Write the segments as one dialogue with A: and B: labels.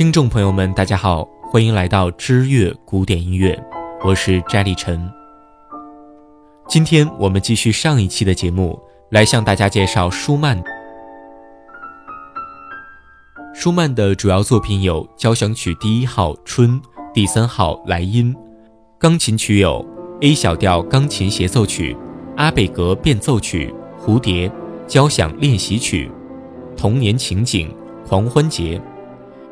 A: 听众朋友们，大家好，欢迎来到知乐古典音乐，我是翟立晨。今天我们继续上一期的节目，来向大家介绍舒曼。舒曼的主要作品有交响曲第一号《春》，第三号《莱茵》，钢琴曲有 A 小调钢琴协奏曲、阿贝格变奏曲、蝴蝶交响练习曲、童年情景、狂欢节。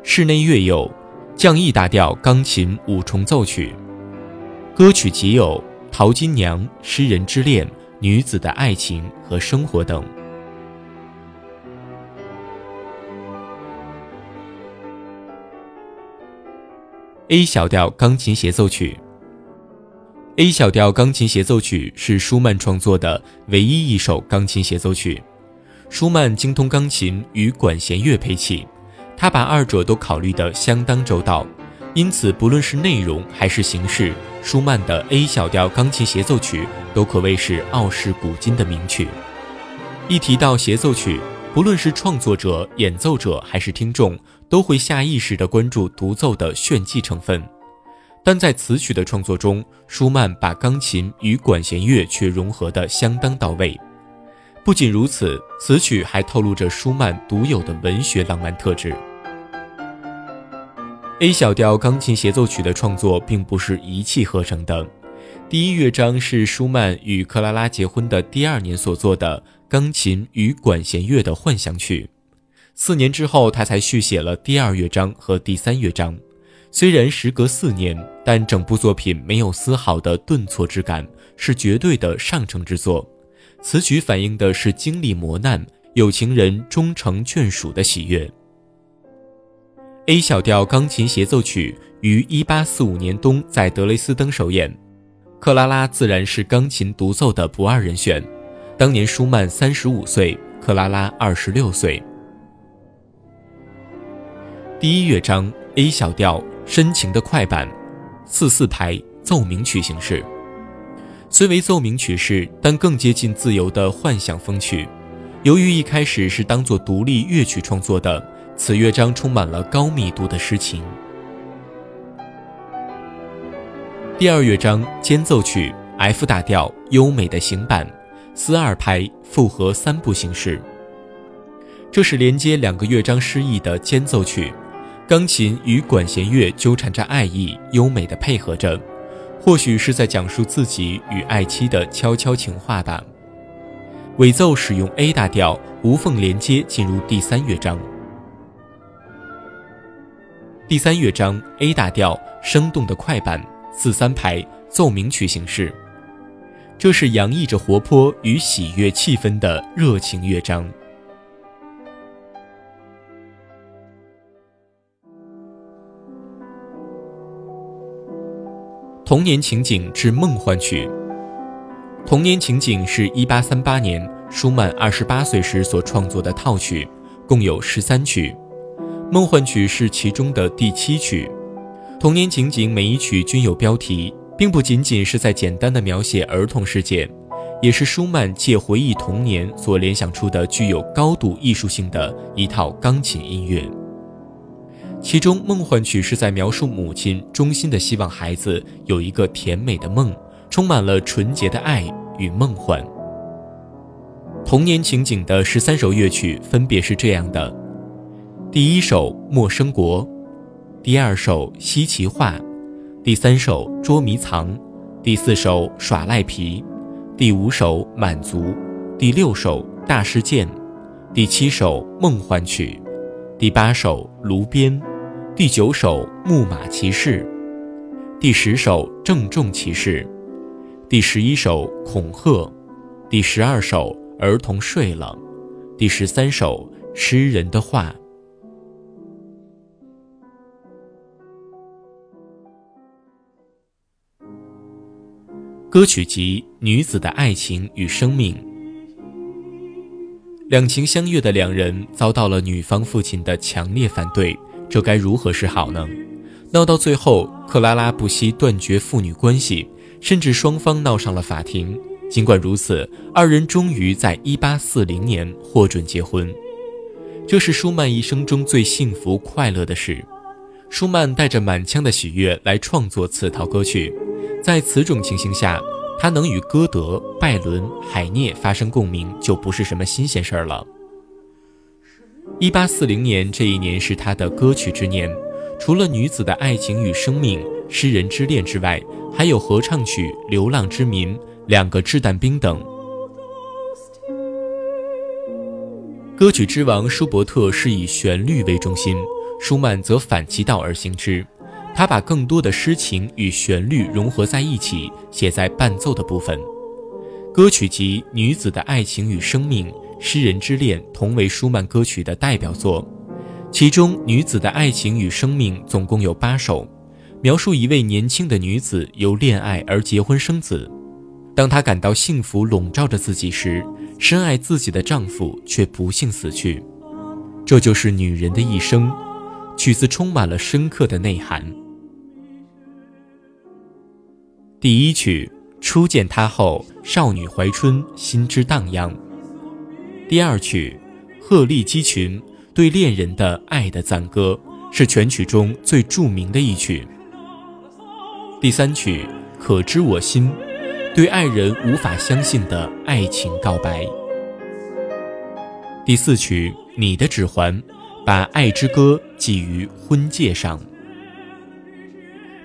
A: 室内乐有降 E 大调钢琴五重奏曲，歌曲集有《淘金娘》《诗人之恋》《女子的爱情和生活》等。A 小调钢琴协奏曲。A 小调钢琴协奏曲是舒曼创作的唯一一首钢琴协奏曲。舒曼精通钢琴与管弦乐配器。他把二者都考虑得相当周到，因此不论是内容还是形式，舒曼的 A 小调钢琴协奏曲都可谓是傲视古今的名曲。一提到协奏曲，不论是创作者、演奏者还是听众，都会下意识地关注独奏的炫技成分。但在此曲的创作中，舒曼把钢琴与管弦乐却融合得相当到位。不仅如此，此曲还透露着舒曼独有的文学浪漫特质。A 小调钢琴协奏曲的创作并不是一气呵成的。第一乐章是舒曼与克拉拉结婚的第二年所作的钢琴与管弦乐的幻想曲。四年之后，他才续写了第二乐章和第三乐章。虽然时隔四年，但整部作品没有丝毫的顿挫之感，是绝对的上乘之作。此曲反映的是经历磨难、有情人终成眷属的喜悦。A 小调钢琴协奏曲于1845年冬在德累斯登首演，克拉拉自然是钢琴独奏的不二人选。当年舒曼35岁，克拉拉26岁。第一乐章 A 小调深情的快板，四四拍奏鸣曲形式，虽为奏鸣曲式，但更接近自由的幻想风曲。由于一开始是当做独立乐曲创作的。此乐章充满了高密度的诗情。第二乐章间奏曲 F 大调优美的行板，四二拍复合三部形式。这是连接两个乐章诗意的间奏曲，钢琴与管弦乐纠缠着爱意，优美的配合着，或许是在讲述自己与爱妻的悄悄情话吧。尾奏使用 A 大调无缝连接进入第三乐章。第三乐章 A 大调生动的快板四三拍奏鸣曲形式，这是洋溢着活泼与喜悦气氛的热情乐章。童年情景之梦幻曲。童年情景是一八三八年舒曼二十八岁时所创作的套曲，共有十三曲。梦幻曲是其中的第七曲，童年情景每一曲均有标题，并不仅仅是在简单的描写儿童世界，也是舒曼借回忆童年所联想出的具有高度艺术性的一套钢琴音乐。其中，梦幻曲是在描述母亲衷心的希望孩子有一个甜美的梦，充满了纯洁的爱与梦幻。童年情景的十三首乐曲分别是这样的。第一首《陌生国》，第二首《稀奇画》，第三首《捉迷藏》，第四首《耍赖皮》，第五首《满足》，第六首《大事件》，第七首《梦幻曲》，第八首《炉边》，第九首《木马骑士》，第十首《郑重骑士》，第十一首《恐吓》，第十二首《儿童睡了》，第十三首《诗人的话》。歌曲集《女子的爱情与生命》。两情相悦的两人遭到了女方父亲的强烈反对，这该如何是好呢？闹到最后，克拉拉不惜断绝父女关系，甚至双方闹上了法庭。尽管如此，二人终于在1840年获准结婚。这是舒曼一生中最幸福快乐的事。舒曼带着满腔的喜悦来创作此套歌曲，在此种情形下，他能与歌德、拜伦、海涅发生共鸣，就不是什么新鲜事儿了。一八四零年这一年是他的歌曲之年，除了女子的爱情与生命、诗人之恋之外，还有合唱曲《流浪之民》、两个掷弹兵等。歌曲之王舒伯特是以旋律为中心。舒曼则反其道而行之，他把更多的诗情与旋律融合在一起，写在伴奏的部分。歌曲集《女子的爱情与生命》《诗人之恋》同为舒曼歌曲的代表作，其中《女子的爱情与生命》总共有八首，描述一位年轻的女子由恋爱而结婚生子，当她感到幸福笼罩着自己时，深爱自己的丈夫却不幸死去，这就是女人的一生。曲子充满了深刻的内涵。第一曲初见他后，少女怀春，心之荡漾。第二曲鹤立鸡群，对恋人的爱的赞歌，是全曲中最著名的一曲。第三曲可知我心，对爱人无法相信的爱情告白。第四曲你的指环。把爱之歌寄于婚戒上。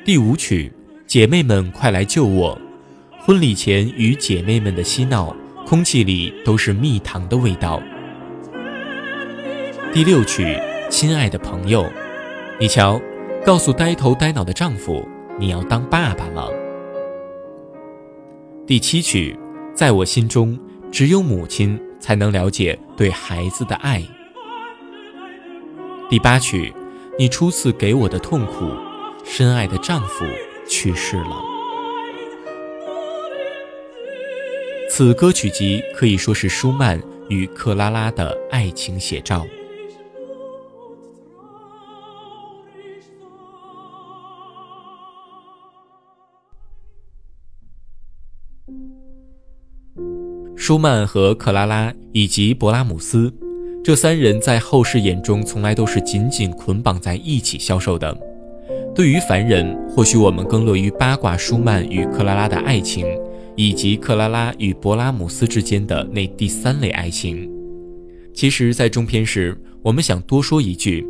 A: 第五曲，姐妹们快来救我！婚礼前与姐妹们的嬉闹，空气里都是蜜糖的味道。第六曲，亲爱的朋友，你瞧，告诉呆头呆脑的丈夫，你要当爸爸了。第七曲，在我心中，只有母亲才能了解对孩子的爱。第八曲，你初次给我的痛苦，深爱的丈夫去世了。此歌曲集可以说是舒曼与克拉拉的爱情写照。舒曼和克拉拉以及勃拉姆斯。这三人在后世眼中从来都是紧紧捆绑在一起销售的。对于凡人，或许我们更乐于八卦舒曼与克拉拉的爱情，以及克拉拉与勃拉姆斯之间的那第三类爱情。其实，在中篇时，我们想多说一句：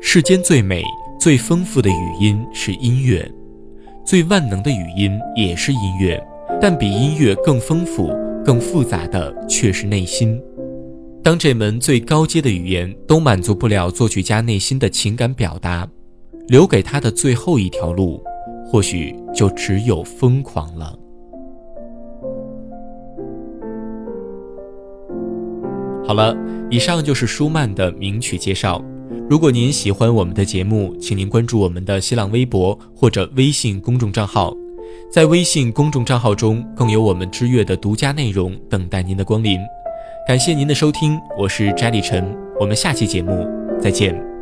A: 世间最美、最丰富的语音是音乐，最万能的语音也是音乐，但比音乐更丰富、更复杂的却是内心。当这门最高阶的语言都满足不了作曲家内心的情感表达，留给他的最后一条路，或许就只有疯狂了。好了，以上就是舒曼的名曲介绍。如果您喜欢我们的节目，请您关注我们的新浪微博或者微信公众账号，在微信公众账号中更有我们知乐的独家内容等待您的光临。感谢您的收听，我是翟立晨，我们下期节目再见。